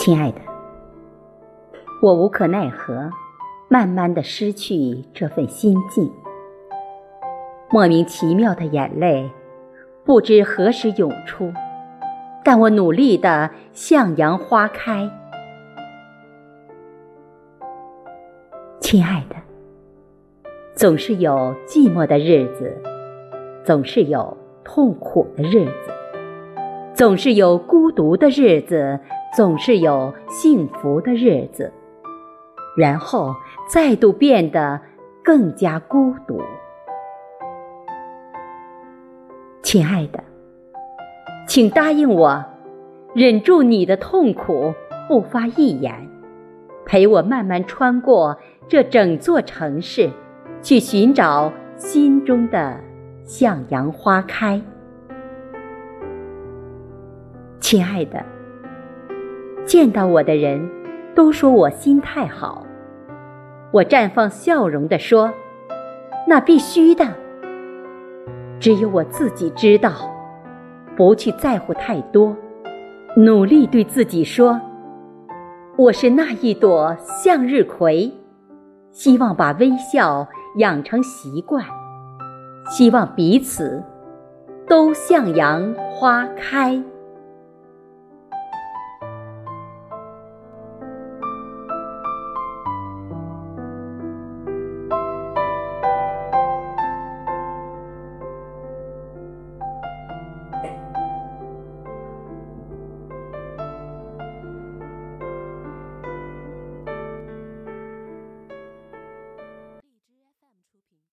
亲爱的，我无可奈何，慢慢的失去这份心境。莫名其妙的眼泪，不知何时涌出，但我努力的向阳花开。亲爱的，总是有寂寞的日子，总是有痛苦的日子，总是有孤独的日子。总是有幸福的日子，然后再度变得更加孤独。亲爱的，请答应我，忍住你的痛苦，不发一言，陪我慢慢穿过这整座城市，去寻找心中的向阳花开。亲爱的。见到我的人，都说我心态好。我绽放笑容地说：“那必须的。”只有我自己知道，不去在乎太多，努力对自己说：“我是那一朵向日葵，希望把微笑养成习惯，希望彼此都向阳花开。”